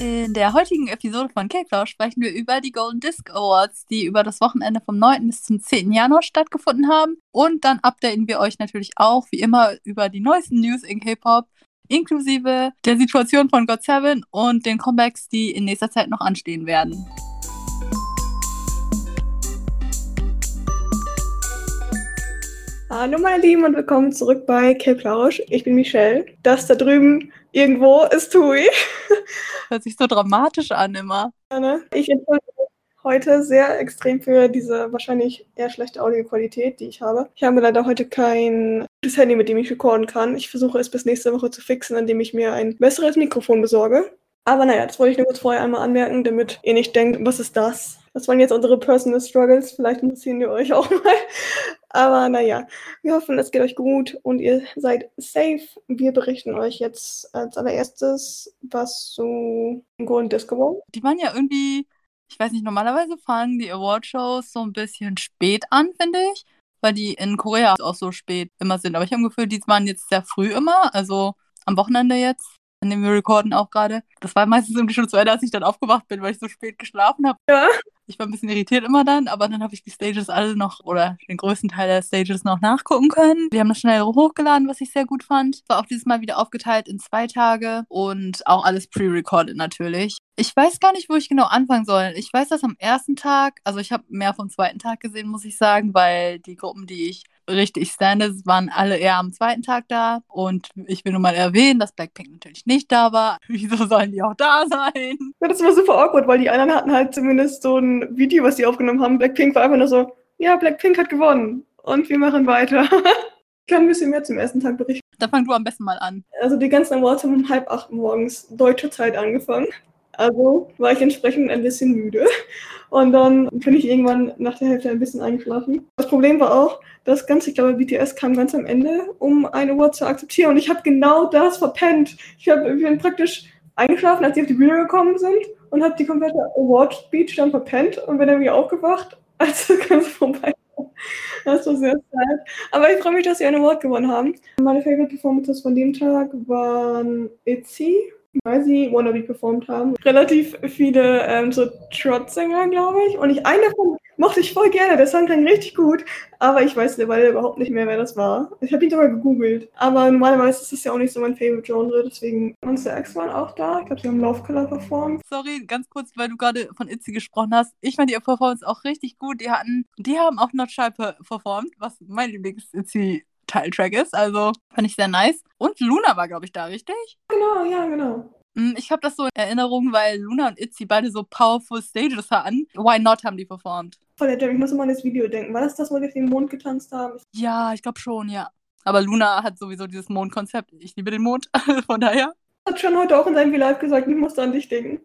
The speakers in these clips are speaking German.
In der heutigen Episode von Cake sprechen wir über die Golden Disc Awards, die über das Wochenende vom 9. bis zum 10. Januar stattgefunden haben. Und dann updaten wir euch natürlich auch, wie immer, über die neuesten News in K-Pop, inklusive der Situation von God Seven und den Comebacks, die in nächster Zeit noch anstehen werden. Hallo meine Lieben und willkommen zurück bei K-Plausch. Ich bin Michelle. Das da drüben irgendwo ist Tui. Hört sich so dramatisch an immer. Ich entschuldige heute sehr extrem für diese wahrscheinlich eher schlechte Audioqualität, die ich habe. Ich habe leider heute kein gutes Handy, mit dem ich recorden kann. Ich versuche es bis nächste Woche zu fixen, indem ich mir ein besseres Mikrofon besorge. Aber naja, das wollte ich nur kurz vorher einmal anmerken, damit ihr nicht denkt, was ist das? Das waren jetzt unsere Personal Struggles. Vielleicht interessieren die euch auch mal. Aber naja, wir hoffen, es geht euch gut und ihr seid safe. Wir berichten euch jetzt als allererstes, was so im Golden Disco war. Die waren ja irgendwie, ich weiß nicht, normalerweise fangen die Awardshows so ein bisschen spät an, finde ich. Weil die in Korea auch so spät immer sind. Aber ich habe das Gefühl, die waren jetzt sehr früh immer. Also am Wochenende jetzt an dem wir recorden auch gerade. Das war meistens irgendwie schon zu Ende, als ich dann aufgewacht bin, weil ich so spät geschlafen habe. Ja. Ich war ein bisschen irritiert immer dann, aber dann habe ich die Stages alle noch oder den größten Teil der Stages noch nachgucken können. Wir haben das schnell hochgeladen, was ich sehr gut fand. War auch dieses Mal wieder aufgeteilt in zwei Tage und auch alles pre-recorded natürlich. Ich weiß gar nicht, wo ich genau anfangen soll. Ich weiß, dass am ersten Tag, also ich habe mehr vom zweiten Tag gesehen, muss ich sagen, weil die Gruppen, die ich richtig stande, waren alle eher am zweiten Tag da. Und ich will nur mal erwähnen, dass Blackpink natürlich nicht da war. Wieso sollen die auch da sein? Ja, das war super awkward, weil die anderen hatten halt zumindest so ein Video, was sie aufgenommen haben. Blackpink war einfach nur so, ja, Blackpink hat gewonnen. Und wir machen weiter. ich kann ein bisschen mehr zum ersten Tag berichten. Dann fang du am besten mal an. Also die ganzen Awards haben um halb acht morgens deutsche Zeit angefangen. Also war ich entsprechend ein bisschen müde. Und dann bin ich irgendwann nach der Hälfte ein bisschen eingeschlafen. Das Problem war auch, das Ganze, ich glaube, BTS kam ganz am Ende, um ein Award zu akzeptieren. Und ich habe genau das verpennt. Ich, hab, ich bin praktisch eingeschlafen, als sie auf die Bühne gekommen sind und habe die komplette Award-Speech dann verpennt und bin dann wieder aufgewacht, als das Ganze vorbei war. Das war sehr sad. Aber ich freue mich, dass sie ein Award gewonnen haben. Meine Favorite Performances von dem Tag waren Itzy, weil sie Wannabe performt haben. Relativ viele ähm, so Trot-Sänger, glaube ich. Und ich, einen davon mochte ich voll gerne. Der Song klang richtig gut. Aber ich weiß mittlerweile überhaupt nicht mehr, wer das war. Ich habe ihn sogar gegoogelt. Aber normalerweise ist das ja auch nicht so mein Favorite-Genre. Deswegen, Monster X waren auch da. Ich glaube, sie haben Love Color performt. Sorry, ganz kurz, weil du gerade von Itzy gesprochen hast. Ich fand die Performance auch richtig gut. Die hatten, die haben auch Not Shy performt, was mein Lieblings-Itzy Teiltrack ist. Also fand ich sehr nice. Und Luna war, glaube ich, da, richtig? Genau, ja, genau. Hm, ich habe das so in Erinnerung, weil Luna und Itzy beide so powerful Stages hatten. Why Not haben die performt. Voll der Jam, ich muss immer an das Video denken. War das das, wo auf den Mond getanzt haben? Ja, ich glaube schon, ja. Aber Luna hat sowieso dieses Mondkonzept. Ich liebe den Mond, von daher. Hat schon heute auch in seinem V-Live gesagt, ich musste an dich denken.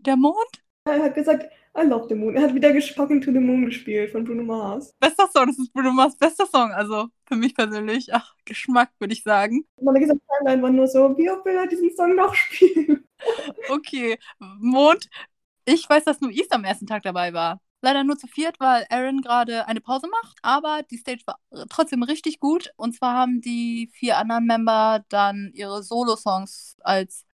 Der Mond? Er hat gesagt, I love the Moon. Er hat wieder Fucking to the Moon gespielt von Bruno Mars. Bester Song, das ist Bruno Mars bester Song. Also für mich persönlich, ach, Geschmack, würde ich sagen. Meine gesamte Timeline war nur so, wie oft will er diesen Song noch spielen? okay, Mond. Ich weiß, dass nur East am ersten Tag dabei war. Leider nur zu viert, weil Aaron gerade eine Pause macht. Aber die Stage war trotzdem richtig gut. Und zwar haben die vier anderen Member dann ihre Solo-Songs als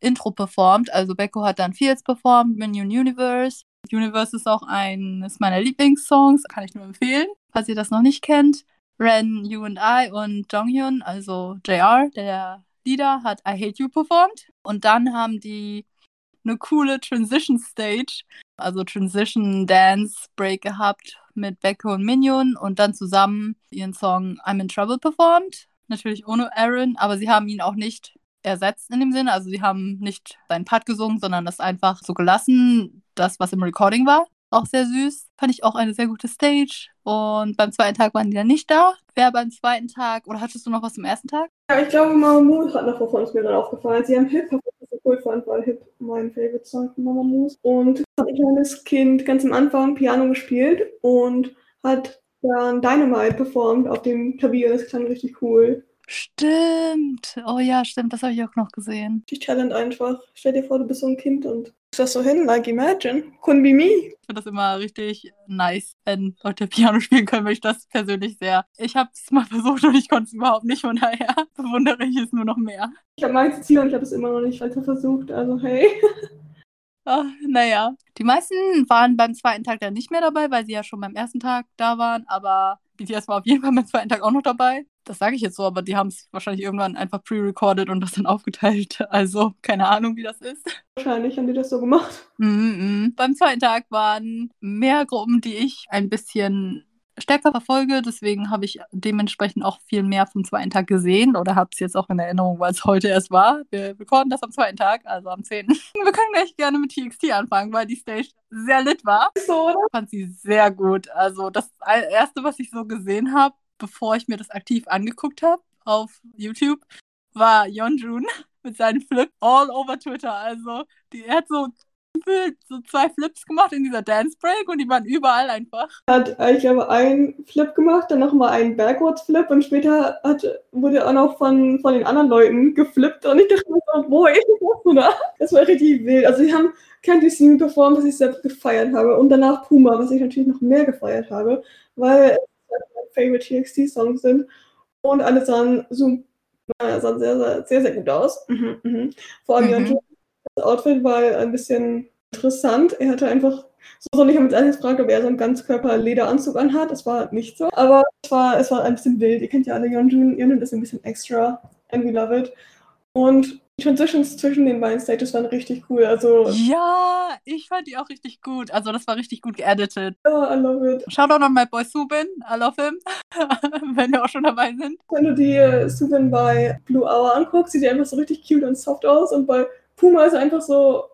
Intro performt. Also Becco hat dann Fields performt, Minion Universe. Universe ist auch eines meiner Lieblingssongs, kann ich nur empfehlen, falls ihr das noch nicht kennt. Ren, You and I und Jonghyun, also JR, der Leader, hat I Hate You performt. Und dann haben die eine coole Transition Stage, also Transition Dance Break gehabt mit Becco und Minion und dann zusammen ihren Song I'm in Trouble performt. Natürlich ohne Aaron, aber sie haben ihn auch nicht ersetzt in dem Sinne. Also sie haben nicht seinen Part gesungen, sondern das einfach so gelassen, das, was im Recording war. Auch sehr süß. Fand ich auch eine sehr gute Stage. Und beim zweiten Tag waren die dann nicht da. Wer beim zweiten Tag, oder hattest du noch was zum ersten Tag? Ja, ich glaube, Mamamoo hat noch wovon ist mir dann aufgefallen. Sie haben Hip, was ich so cool fand, weil Hip mein Favorite Song von Mamamoo Und hat ein kleines Kind ganz am Anfang Piano gespielt und hat dann Dynamite performt auf dem Klavier. Das klang richtig cool. Stimmt. Oh ja, stimmt. Das habe ich auch noch gesehen. Die Talent einfach. Stell dir vor, du bist so ein Kind und das so hin, like imagine. Couldn't be me. Ich finde das immer richtig nice, wenn Leute Piano spielen können, weil ich das persönlich sehr. Ich habe es mal versucht und ich konnte es überhaupt nicht, von daher bewundere ich es nur noch mehr. Ich habe meins Ziel und ich habe es immer noch nicht weiter versucht, also hey. Ach, naja. Die meisten waren beim zweiten Tag dann nicht mehr dabei, weil sie ja schon beim ersten Tag da waren. Aber BTS war auf jeden Fall beim zweiten Tag auch noch dabei. Das sage ich jetzt so, aber die haben es wahrscheinlich irgendwann einfach pre-recorded und das dann aufgeteilt. Also keine Ahnung, wie das ist. Wahrscheinlich haben die das so gemacht. Mm -mm. Beim zweiten Tag waren mehr Gruppen, die ich ein bisschen stärker verfolge. Deswegen habe ich dementsprechend auch viel mehr vom zweiten Tag gesehen oder habe es jetzt auch in Erinnerung, weil es heute erst war. Wir recorden das am zweiten Tag, also am 10. Wir können gleich gerne mit TXT anfangen, weil die Stage sehr lit war. So, oder? Ich fand sie sehr gut. Also das erste, was ich so gesehen habe, bevor ich mir das aktiv angeguckt habe auf YouTube, war Yeonjun mit seinen Flip all over Twitter. Also die, er hat so so zwei Flips gemacht in dieser Dance Break und die waren überall einfach. Hat, ich glaube, einen Flip gemacht, dann nochmal einen Backwards Flip und später hat, wurde auch noch von, von den anderen Leuten geflippt und ich dachte mir so, boah, ich das oder? Das war richtig wild. Also sie haben Candy Scene performt, was ich selbst gefeiert habe und danach Puma, was ich natürlich noch mehr gefeiert habe, weil es meine Favorite TXT-Songs sind und alle sahen so naja, sahen sehr, sehr, sehr, sehr gut aus. Mhm, mhm. Vor allem mhm. Das Outfit war ein bisschen interessant. Er hatte einfach, so soll ich mich jetzt fragen, ob er so einen Ganzkörper-Lederanzug anhat. Das war nicht so. Aber es war, es war ein bisschen wild. Ihr kennt ja alle Yeonjun. Yeonjun ist ein bisschen extra. And we love it. Und die Transitions zwischen den beiden Stages waren richtig cool. Also, ja, ich fand die auch richtig gut. Also das war richtig gut geeditet. Ja, I love it. Shoutout an my boy Subin. I love him. Wenn wir auch schon dabei sind. Wenn du die äh, Subin bei Blue Hour anguckst, sieht die einfach so richtig cute und soft aus. Und bei Puma ist einfach so,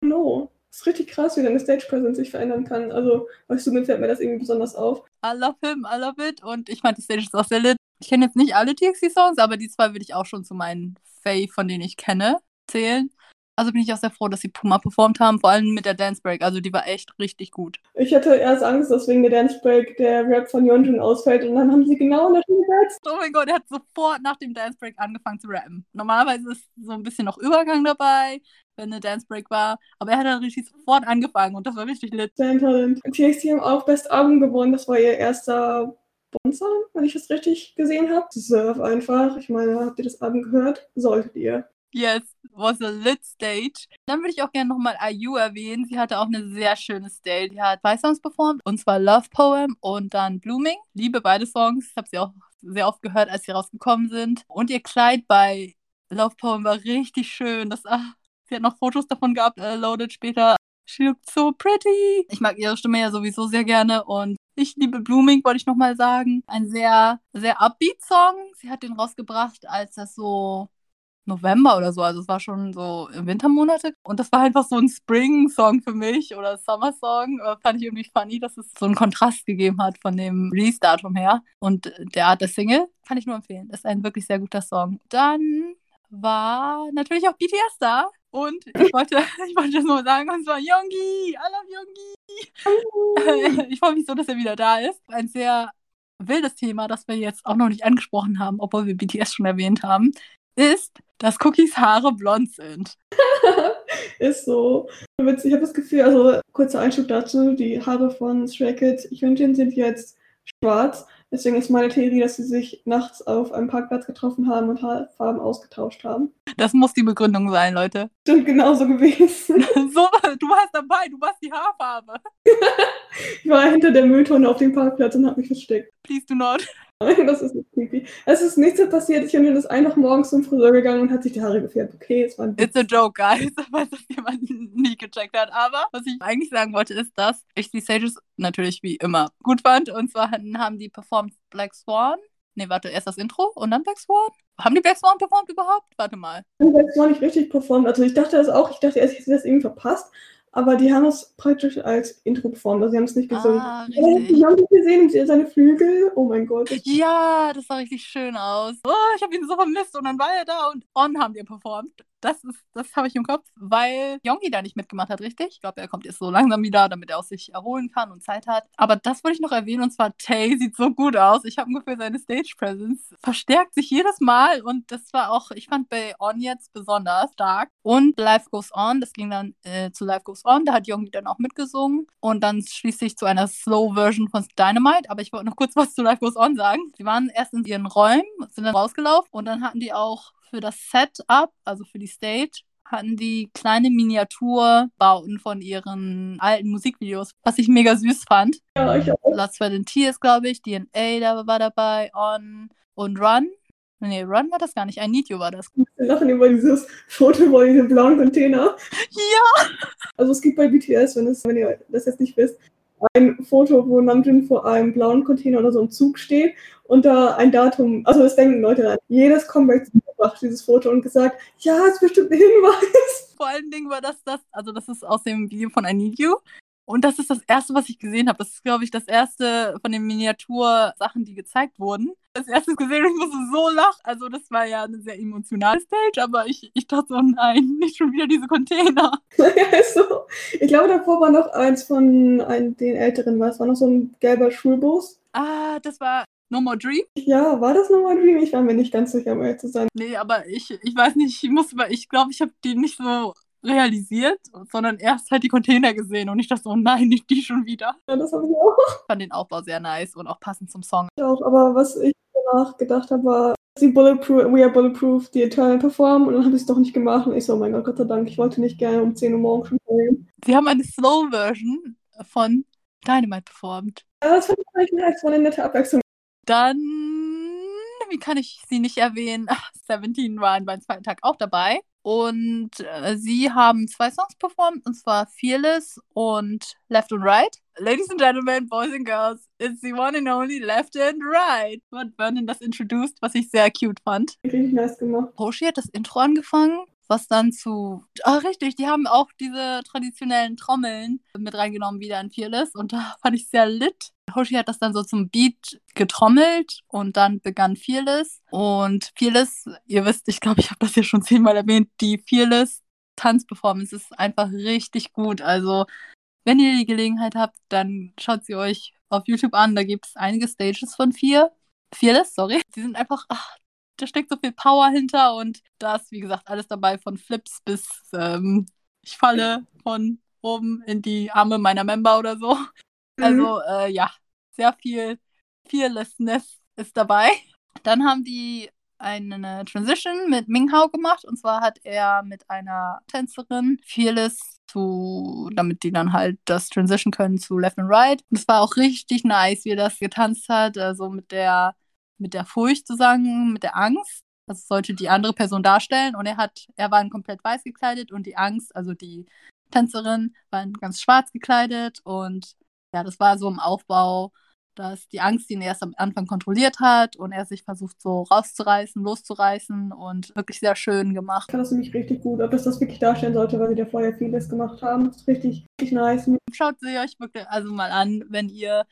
no. Ist richtig krass, wie deine Stage Presence sich verändern kann. Also bei Subin fällt mir das irgendwie besonders auf. I love him, I love it. Und ich fand die Stage ist auch sehr lit. Ich kenne jetzt nicht alle TXT-Songs, aber die zwei würde ich auch schon zu meinen Faye, von denen ich kenne, zählen. Also bin ich auch sehr froh, dass sie Puma performt haben, vor allem mit der Dance Break. Also die war echt richtig gut. Ich hatte erst Angst, dass wegen der Dance Break der Rap von Yeonjun ausfällt und dann haben sie genau in der Stunde gesetzt. Oh mein Gott, er hat sofort nach dem Dance Break angefangen zu rappen. Normalerweise ist so ein bisschen noch Übergang dabei, wenn eine Dance Break war, aber er hat dann richtig sofort angefangen und das war richtig lit. Sehr Talent. TXT haben auch Best Album gewonnen, das war ihr erster Bonson, wenn ich das richtig gesehen habe. Surf einfach. Ich meine, habt ihr das Album gehört? Solltet ihr. Yes, was a lit stage. Dann würde ich auch gerne nochmal IU erwähnen. Sie hatte auch eine sehr schöne Stage. Sie hat zwei Songs performt, und zwar Love Poem und dann Blooming. Liebe beide Songs. Ich habe sie auch sehr oft gehört, als sie rausgekommen sind. Und ihr Kleid bei Love Poem war richtig schön. Das, ach, sie hat noch Fotos davon gehabt, äh, loaded später. She looked so pretty. Ich mag ihre Stimme ja sowieso sehr gerne und ich liebe Blooming, wollte ich nochmal sagen. Ein sehr, sehr upbeat Song. Sie hat den rausgebracht, als das so November oder so, also es war schon so Wintermonate. Und das war einfach so ein Spring-Song für mich oder Summer-Song. Fand ich irgendwie funny, dass es so einen Kontrast gegeben hat von dem Release-Datum her. Und der Art der Single kann ich nur empfehlen. Das ist ein wirklich sehr guter Song. Dann war natürlich auch BTS da. Und ich wollte, ich wollte das nur sagen, und zwar Yongi. I love Yongi. ich freue mich so, dass er wieder da ist. Ein sehr wildes Thema, das wir jetzt auch noch nicht angesprochen haben, obwohl wir BTS schon erwähnt haben, ist, dass Cookies Haare blond sind. ist so. Ich habe das Gefühl, also kurzer Einschub dazu, die Haare von Stray Kids Hyunjin sind jetzt schwarz. Deswegen ist meine Theorie, dass sie sich nachts auf einem Parkplatz getroffen haben und Haarfarben ausgetauscht haben. Das muss die Begründung sein, Leute. Stimmt genauso gewesen. so, du warst dabei, du warst die Haarfarbe. ich war hinter der Mülltonne auf dem Parkplatz und habe mich versteckt. Please do not. Das ist nicht creepy. Es ist nichts so passiert. Ich bin das einfach morgens zum Friseur gegangen und hat sich die Haare gefärbt. Okay, es war ein It's a joke, guys, falls das jemand nie gecheckt hat. Aber was ich eigentlich sagen wollte, ist, dass ich die Sages natürlich wie immer gut fand. Und zwar haben die performt Black Swan. Nee, warte, erst das Intro und dann Black Swan? Haben die Black Swan performt überhaupt? Warte mal. Black Swan nicht richtig performt. Also ich dachte das auch. Ich dachte erst, ich hätte das irgendwie verpasst. Aber die haben es praktisch als Intro performt, also sie haben es nicht gesungen. Ah. Die haben es gesehen, seine Flügel. Oh mein Gott. Ja, das sah richtig schön aus. Oh, ich habe ihn so vermisst und dann war er da und On haben die performt. Das das habe ich im Kopf, weil Yongi da nicht mitgemacht hat, richtig? Ich glaube, er kommt jetzt so langsam wieder, damit er auch sich erholen kann und Zeit hat. Aber das wollte ich noch erwähnen und zwar Tay sieht so gut aus. Ich habe ungefähr seine Stage Presence verstärkt sich jedes Mal und das war auch, ich fand bei On jetzt besonders stark. Und Life Goes On, das ging dann äh, zu Life Goes On, da hat Yongi dann auch mitgesungen und dann schließlich zu einer Slow Version von Dynamite. Aber ich wollte noch kurz was zu Life Goes On sagen. Sie waren erst in ihren Räumen, sind dann rausgelaufen und dann hatten die auch für das Setup, also für die Stage, hatten die kleine Miniaturbauten von ihren alten Musikvideos, was ich mega süß fand. Ja, ich auch. And Tears, glaube ich, DNA da war dabei, On und Run. Nee, Run war das gar nicht, I Need You war das. Wir lachen über dieses Foto von diesem blauen Container. Ja! Also es gibt bei BTS, wenn, es, wenn ihr das jetzt nicht wisst, ein Foto, wo Namjoon vor einem blauen Container oder so im Zug steht und da ein Datum, also das denken Leute an. Jedes Comeback macht dieses Foto und gesagt, ja, es ist bestimmt ein Hinweis. Vor allen Dingen war das das, also das ist aus dem Video von I Need You. Und das ist das erste, was ich gesehen habe. Das ist, glaube ich, das erste von den Miniatursachen, die gezeigt wurden. Das erste gesehen und ich musste so lachen. Also, das war ja eine sehr emotionale Stage, aber ich, ich dachte so, nein, nicht schon wieder diese Container. ja, ist so. Ich glaube, davor war noch eins von ein, den Älteren, war es war noch so ein gelber Schulbus. Ah, das war No More Dream? Ja, war das No More Dream? Ich war mir nicht ganz sicher, um ehrlich zu sein. Nee, aber ich, ich weiß nicht, ich muss, ich glaube, ich habe die nicht so realisiert, sondern erst halt die Container gesehen und ich dachte so, oh nein, nicht die schon wieder. Ja, das habe ich auch. Ich fand den Aufbau sehr nice und auch passend zum Song. Ich auch, aber was ich danach gedacht habe, war, sie Bulletproof, We Are Bulletproof, die Eternal performen und dann habe ich es doch nicht gemacht und ich so, oh mein Gott, Gott sei Dank, ich wollte nicht gerne um 10 Uhr morgens schon singen. Sie haben eine Slow-Version von Dynamite performt. Ja, das fand ich eigentlich nice, war eine nette Abwechslung. Dann, wie kann ich sie nicht erwähnen? Ach, Seventeen waren beim zweiten Tag auch dabei. Und äh, sie haben zwei Songs performt, und zwar Fearless und Left and Right. Ladies and Gentlemen, Boys and Girls, it's the one and only Left and Right. Wird Vernon das introduced, was ich sehr cute fand. Richtig nice gemacht. Hoshi hat das Intro angefangen was dann zu. Ah, richtig, die haben auch diese traditionellen Trommeln mit reingenommen, wieder in Fearless. Und da fand ich sehr lit. Hoshi hat das dann so zum Beat getrommelt und dann begann Fearless. Und Fearless, ihr wisst, ich glaube, ich habe das ja schon zehnmal erwähnt, die Fearless Tanzperformance ist einfach richtig gut. Also, wenn ihr die Gelegenheit habt, dann schaut sie euch auf YouTube an. Da gibt es einige Stages von vier. Fearless, sorry. Die sind einfach ach, da steckt so viel Power hinter und da ist, wie gesagt, alles dabei von Flips bis ähm, ich falle von oben in die Arme meiner Member oder so. Mhm. Also äh, ja, sehr viel Fearlessness ist dabei. Dann haben die eine Transition mit Minghao gemacht und zwar hat er mit einer Tänzerin Fearless zu, damit die dann halt das Transition können zu Left and Right. Und es war auch richtig nice, wie er das getanzt hat, also mit der mit der Furcht sozusagen, mit der Angst. Das sollte die andere Person darstellen. Und er hat, er war in komplett weiß gekleidet und die Angst, also die Tänzerin, war in ganz schwarz gekleidet. Und ja, das war so im Aufbau, dass die Angst ihn erst am Anfang kontrolliert hat und er sich versucht so rauszureißen, loszureißen und wirklich sehr schön gemacht. Ich fand das nämlich richtig gut, ob das das wirklich darstellen sollte, weil sie da vorher vieles gemacht haben. Das ist richtig, richtig nice. Schaut sie euch wirklich also mal an, wenn ihr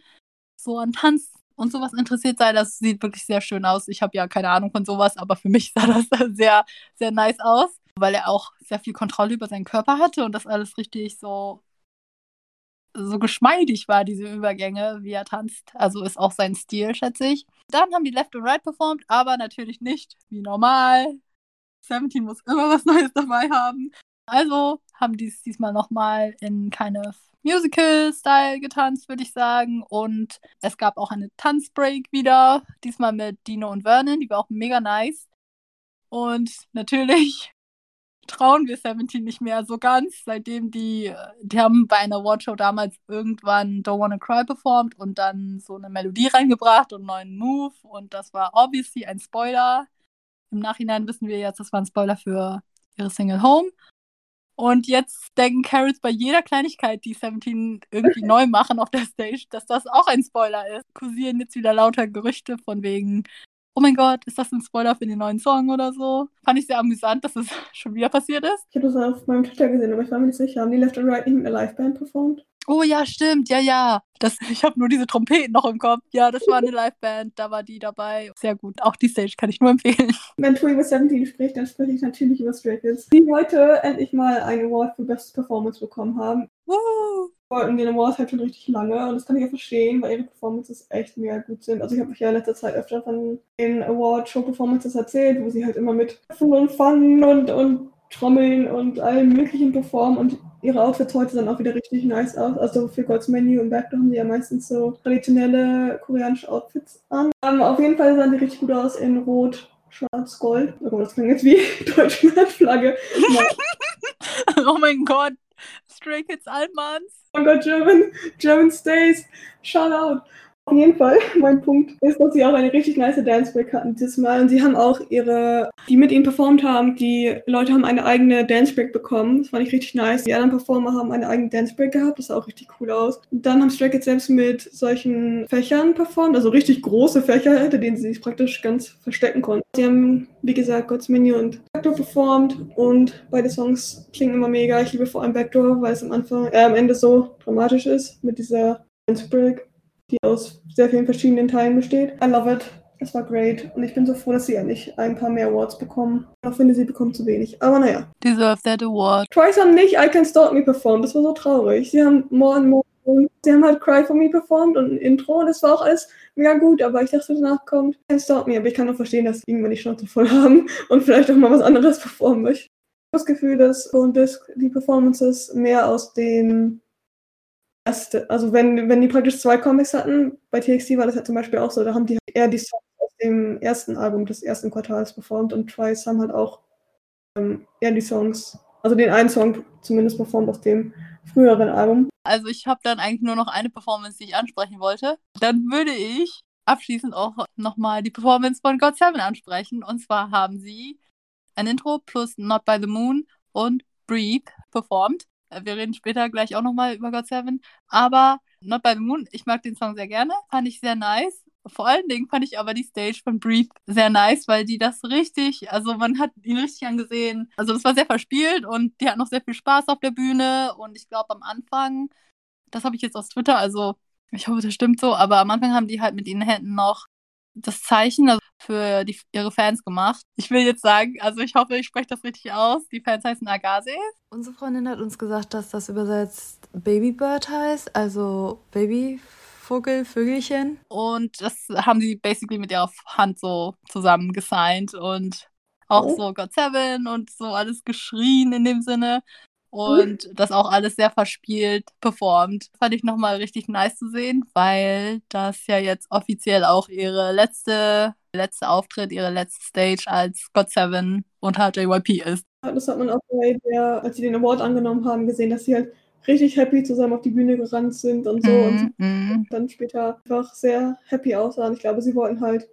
so an Tanz und sowas interessiert sei. Das sieht wirklich sehr schön aus. Ich habe ja keine Ahnung von sowas, aber für mich sah das sehr, sehr nice aus, weil er auch sehr viel Kontrolle über seinen Körper hatte und das alles richtig so so geschmeidig war, diese Übergänge, wie er tanzt. Also ist auch sein Stil, schätze ich. Dann haben die Left und Right performt, aber natürlich nicht wie normal. Seventeen muss immer was Neues dabei haben. Also haben die es diesmal nochmal in keine Musical-Style getanzt, würde ich sagen. Und es gab auch eine Tanzbreak wieder, diesmal mit Dino und Vernon, die war auch mega nice. Und natürlich trauen wir Seventeen nicht mehr so ganz, seitdem die, die haben bei einer Awardshow damals irgendwann Don't Wanna Cry performt und dann so eine Melodie reingebracht und einen neuen Move und das war obviously ein Spoiler. Im Nachhinein wissen wir jetzt, das war ein Spoiler für ihre Single Home. Und jetzt denken Carrots bei jeder Kleinigkeit, die Seventeen irgendwie neu machen auf der Stage, dass das auch ein Spoiler ist. Kursieren jetzt wieder lauter Gerüchte von wegen, oh mein Gott, ist das ein Spoiler für den neuen Song oder so? Fand ich sehr amüsant, dass es schon wieder passiert ist. Ich habe das auf meinem Twitter gesehen, aber ich war mir nicht sicher. Haben die Left and Right nicht mit einer Liveband performt? Oh ja, stimmt, ja, ja. Das, ich habe nur diese Trompeten noch im Kopf. Ja, das war eine Liveband, da war die dabei. Sehr gut. Auch die Stage kann ich nur empfehlen. Wenn Tour über 17 spricht, dann spreche ich natürlich über Stray Kids, die heute endlich mal einen Award für Best Performance bekommen haben. Uh. Wollten den Award halt schon richtig lange und das kann ich ja verstehen, weil ihre Performances echt mega gut sind. Also ich habe euch ja in letzter Zeit öfter von den Award-Show-Performances erzählt, wo sie halt immer mit und Fun und, und Trommeln und allen möglichen performen und ihre Outfits heute sahen auch wieder richtig nice aus. Also für God's Menu und Backdoor haben die ja meistens so traditionelle koreanische Outfits an. Um, auf jeden Fall sahen die richtig gut aus in Rot, Schwarz, Gold. Oh, das klingt jetzt wie deutsche Flagge. oh mein Gott. Stray Kids Almans. Gott, German, German Stays. Shout out. Auf jeden Fall, mein Punkt ist, dass sie auch eine richtig nice Dance Break hatten dieses Mal. Und sie haben auch ihre, die mit ihnen performt haben, die Leute haben eine eigene Dance Break bekommen. Das fand ich richtig nice. Die anderen Performer haben eine eigene Dance Break gehabt. Das sah auch richtig cool aus. Und dann haben Stray selbst mit solchen Fächern performt, also richtig große Fächer, hinter denen sie sich praktisch ganz verstecken konnten. Sie haben, wie gesagt, God's Menu und Backdoor performt und beide Songs klingen immer mega. Ich liebe vor allem Backdoor, weil es am Anfang, äh, am Ende so dramatisch ist mit dieser Dance Break die aus sehr vielen verschiedenen Teilen besteht. I love it. Es war great. Und ich bin so froh, dass sie endlich ein paar mehr Awards bekommen. Ich finde, sie bekommt zu wenig. Aber naja. Deserve that award. Twice haben nicht I Can Stop Me performt. Das war so traurig. Sie haben More and More. Sie haben halt Cry For Me performt und ein Intro. Und das war auch alles mega gut. Aber ich dachte, danach kommt I Can Stop Me. Aber ich kann auch verstehen, dass sie irgendwann die Schnauze voll haben und vielleicht auch mal was anderes performen möchten. Ich habe das Gefühl, dass Bone Disc die Performances mehr aus den erste, also wenn, wenn die praktisch zwei Comics hatten, bei TXT war das ja zum Beispiel auch so, da haben die halt eher die Songs aus dem ersten Album des ersten Quartals performt und Twice haben halt auch ähm, eher die Songs, also den einen Song zumindest performt aus dem früheren Album. Also ich habe dann eigentlich nur noch eine Performance, die ich ansprechen wollte. Dann würde ich abschließend auch nochmal die Performance von God Seven ansprechen. Und zwar haben sie ein Intro plus Not by the Moon und Breathe performt. Äh, wir reden später gleich auch nochmal über God Seven. Aber Not by the Moon, ich mag den Song sehr gerne. Fand ich sehr nice. Vor allen Dingen fand ich aber die Stage von Breathe sehr nice, weil die das richtig, also man hat ihn richtig angesehen. Also das war sehr verspielt und die hatten noch sehr viel Spaß auf der Bühne. Und ich glaube am Anfang, das habe ich jetzt aus Twitter, also ich hoffe, das stimmt so, aber am Anfang haben die halt mit ihren Händen noch das Zeichen also für die, ihre Fans gemacht. Ich will jetzt sagen, also ich hoffe, ich spreche das richtig aus. Die Fans heißen Agase. Unsere Freundin hat uns gesagt, dass das übersetzt Babybird heißt, also Babyvogel, Vögelchen. Und das haben sie basically mit ihrer Hand so zusammen gesigned und auch oh. so God Seven und so alles geschrien in dem Sinne und das auch alles sehr verspielt performt. Fand ich nochmal richtig nice zu sehen, weil das ja jetzt offiziell auch ihre letzte, letzte Auftritt, ihre letzte Stage als God Seven unter JYP ist. Das hat man auch bei der, als sie den Award angenommen haben, gesehen, dass sie halt richtig happy zusammen auf die Bühne gerannt sind und so mm, und mm. dann später einfach sehr happy aussahen. Ich glaube, sie wollten halt,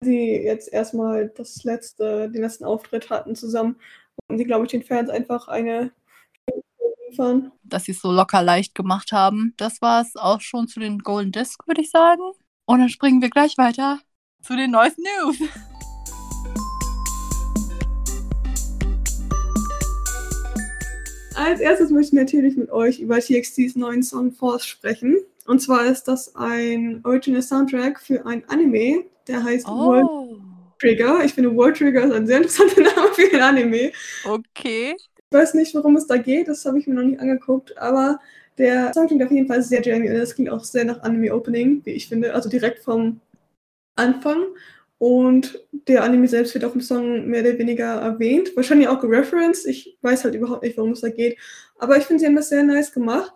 sie jetzt erstmal das letzte, den letzten Auftritt hatten zusammen, und sie, glaube ich, den Fans einfach eine fahren. Dass sie es so locker leicht gemacht haben. Das war es auch schon zu den Golden Disc, würde ich sagen. Und dann springen wir gleich weiter zu den neuesten News. Als erstes möchte ich natürlich mit euch über TXTs neuen Song Force sprechen. Und zwar ist das ein Original Soundtrack für ein Anime, der heißt oh. World Trigger. Ich finde World Trigger ist ein sehr interessanter Name für ein Anime. Okay. Ich weiß nicht, worum es da geht, das habe ich mir noch nicht angeguckt, aber der Song klingt auf jeden Fall sehr Jamie und das klingt auch sehr nach Anime-Opening, wie ich finde, also direkt vom Anfang. Und der Anime selbst wird auch im Song mehr oder weniger erwähnt, wahrscheinlich auch gereferenced. Ich weiß halt überhaupt nicht, worum es da geht. Aber ich finde, sie haben das sehr nice gemacht.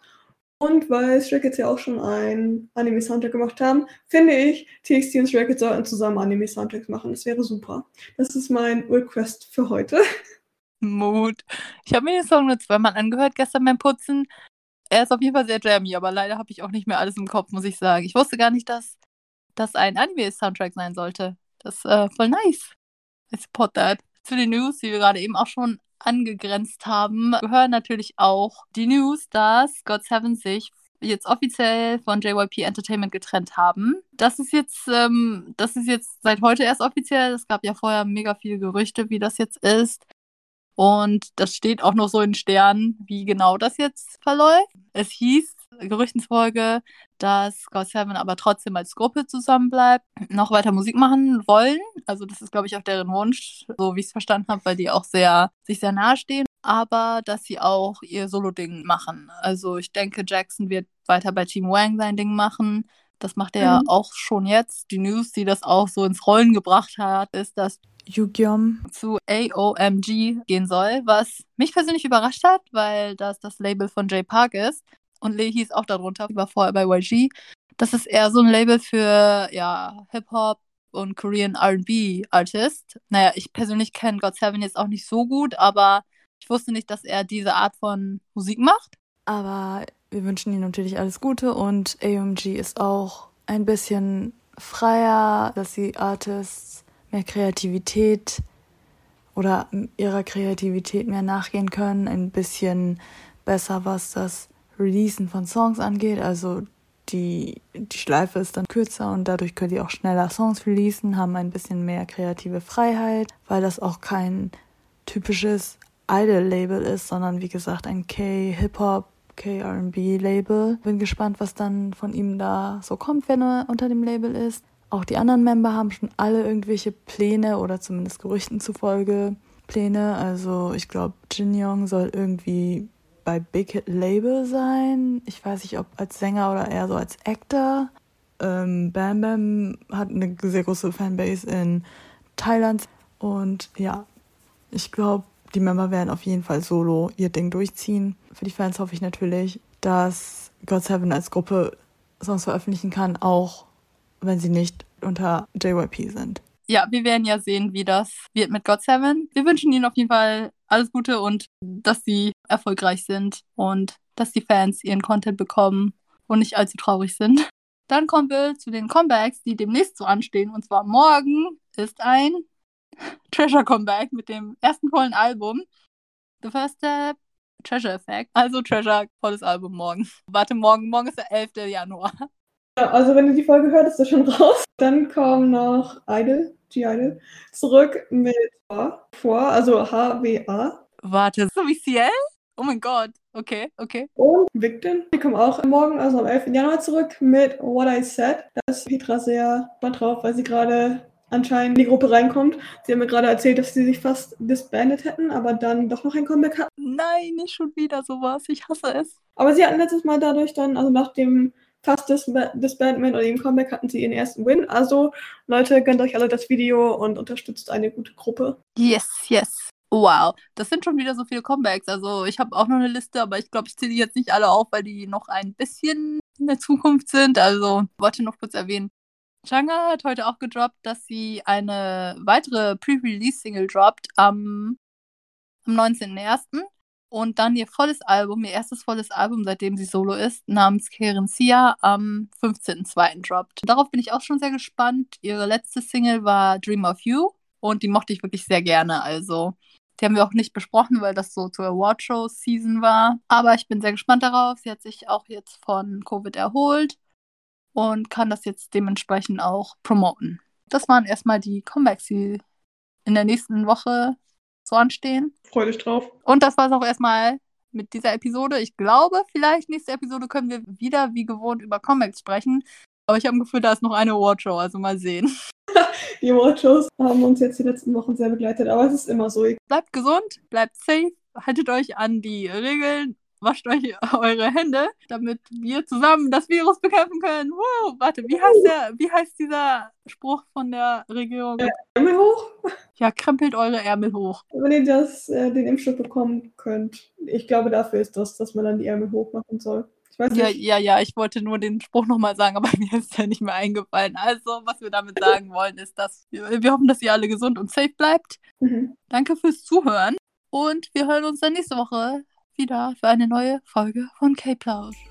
Und weil Stray Kids ja auch schon ein Anime-Soundtrack gemacht haben, finde ich, TXT und Kids sollten zusammen Anime-Soundtracks machen. Das wäre super. Das ist mein Request für heute. Mut. Ich habe mir den Song nur zweimal angehört gestern beim Putzen. Er ist auf jeden Fall sehr jammy, aber leider habe ich auch nicht mehr alles im Kopf, muss ich sagen. Ich wusste gar nicht, dass das ein Anime-Soundtrack sein sollte. Das ist äh, voll nice. I support that. Zu den News, die wir gerade eben auch schon angegrenzt haben, gehören natürlich auch die News, dass God Seven sich jetzt offiziell von JYP Entertainment getrennt haben. Das ist jetzt, ähm, das ist jetzt seit heute erst offiziell. Es gab ja vorher mega viele Gerüchte, wie das jetzt ist. Und das steht auch noch so in Sternen, wie genau das jetzt verläuft. Es hieß, Gerüchtensfolge, dass God Seven aber trotzdem als Gruppe zusammenbleibt, noch weiter Musik machen wollen. Also das ist, glaube ich, auch deren Wunsch, so wie ich es verstanden habe, weil die auch sehr, sich sehr nahe stehen. Aber dass sie auch ihr Solo-Ding machen. Also ich denke, Jackson wird weiter bei Team Wang sein Ding machen. Das macht er mhm. ja auch schon jetzt. Die News, die das auch so ins Rollen gebracht hat, ist, dass Yugyom zu AOMG gehen soll, was mich persönlich überrascht hat, weil das das Label von J Park ist und Lee hieß auch darunter, war vorher bei YG. Das ist eher so ein Label für ja, Hip-Hop und Korean R&B Artist. Naja, ich persönlich kenne God Seven jetzt auch nicht so gut, aber Ich wusste nicht, dass er diese Art von Musik macht. Aber wir wünschen ihm natürlich alles Gute und AMG ist auch ein bisschen freier, dass die Artists mehr Kreativität oder ihrer Kreativität mehr nachgehen können, ein bisschen besser, was das Releasen von Songs angeht. Also die, die Schleife ist dann kürzer und dadurch können die auch schneller Songs releasen, haben ein bisschen mehr kreative Freiheit, weil das auch kein typisches Idol-Label ist, sondern wie gesagt ein K-Hip-Hop, K-RB-Label. Bin gespannt, was dann von ihm da so kommt, wenn er unter dem Label ist. Auch die anderen Member haben schon alle irgendwelche Pläne oder zumindest Gerüchten zufolge Pläne. Also ich glaube, Jin Young soll irgendwie bei Big Hit Label sein. Ich weiß nicht, ob als Sänger oder eher so als Actor. Ähm, Bam Bam hat eine sehr große Fanbase in Thailand. Und ja, ich glaube, die Member werden auf jeden Fall solo ihr Ding durchziehen. Für die Fans hoffe ich natürlich, dass God Seven als Gruppe Songs veröffentlichen kann, auch wenn sie nicht unter JYP sind. Ja, wir werden ja sehen, wie das wird mit God Seven. Wir wünschen ihnen auf jeden Fall alles Gute und dass sie erfolgreich sind und dass die Fans ihren Content bekommen und nicht allzu traurig sind. Dann kommen wir zu den Comebacks, die demnächst so anstehen. Und zwar morgen ist ein Treasure Comeback mit dem ersten vollen Album. The First Step, Treasure Effect. Also Treasure, volles Album morgen. Warte, morgen, morgen ist der 11. Januar. Ja, also wenn du die Folge hörst, ist das schon raus. Dann kommen noch Idol, G-Idol, zurück mit vor, also H-W-A. Warte, so wie CL? Oh mein Gott. Okay, okay. Und Victim, die kommen auch morgen, also am 11. Januar zurück mit What I Said. Da ist Petra sehr gespannt drauf, weil sie gerade anscheinend in die Gruppe reinkommt. Sie haben mir gerade erzählt, dass sie sich fast disbandet hätten, aber dann doch noch ein Comeback hatten. Nein, nicht schon wieder sowas. Ich hasse es. Aber sie hatten letztes Mal dadurch dann, also nach dem fast Disbandment oder dem Comeback hatten sie ihren ersten Win. Also, Leute, gönnt euch alle das Video und unterstützt eine gute Gruppe. Yes, yes. Wow, das sind schon wieder so viele Comebacks. Also ich habe auch noch eine Liste, aber ich glaube, ich zähle die jetzt nicht alle auf, weil die noch ein bisschen in der Zukunft sind. Also wollte noch kurz erwähnen. Changa hat heute auch gedroppt, dass sie eine weitere Pre-Release-Single droppt am, am 19.01 und dann ihr volles Album, ihr erstes volles Album, seitdem sie solo ist, namens Karen Sia am 15.02. droppt. Darauf bin ich auch schon sehr gespannt. Ihre letzte Single war Dream of You und die mochte ich wirklich sehr gerne. Also, die haben wir auch nicht besprochen, weil das so zur Awardshow-Season war. Aber ich bin sehr gespannt darauf. Sie hat sich auch jetzt von Covid erholt und kann das jetzt dementsprechend auch promoten. Das waren erstmal die Comebacks, die in der nächsten Woche so anstehen. Freu dich drauf. Und das war es auch erstmal mit dieser Episode. Ich glaube, vielleicht nächste Episode können wir wieder wie gewohnt über Comics sprechen. Aber ich habe ein Gefühl, da ist noch eine Awardshow, also mal sehen. die Awardshows haben uns jetzt die letzten Wochen sehr begleitet, aber es ist immer so. Bleibt gesund, bleibt safe, haltet euch an die Regeln wascht euch eure Hände, damit wir zusammen das Virus bekämpfen können. Wow, warte, wie heißt der, wie heißt dieser Spruch von der Regierung? Äh, Ärmel hoch? Ja, krempelt eure Ärmel hoch. Wenn ihr das, äh, den Impfstoff bekommen könnt. Ich glaube, dafür ist das, dass man dann die Ärmel hoch machen soll. Ja, ja, ja, ich wollte nur den Spruch nochmal sagen, aber mir ist ja nicht mehr eingefallen. Also, was wir damit sagen wollen, ist, dass wir, wir hoffen, dass ihr alle gesund und safe bleibt. Mhm. Danke fürs Zuhören und wir hören uns dann nächste Woche wieder für eine neue Folge von K-Plausch.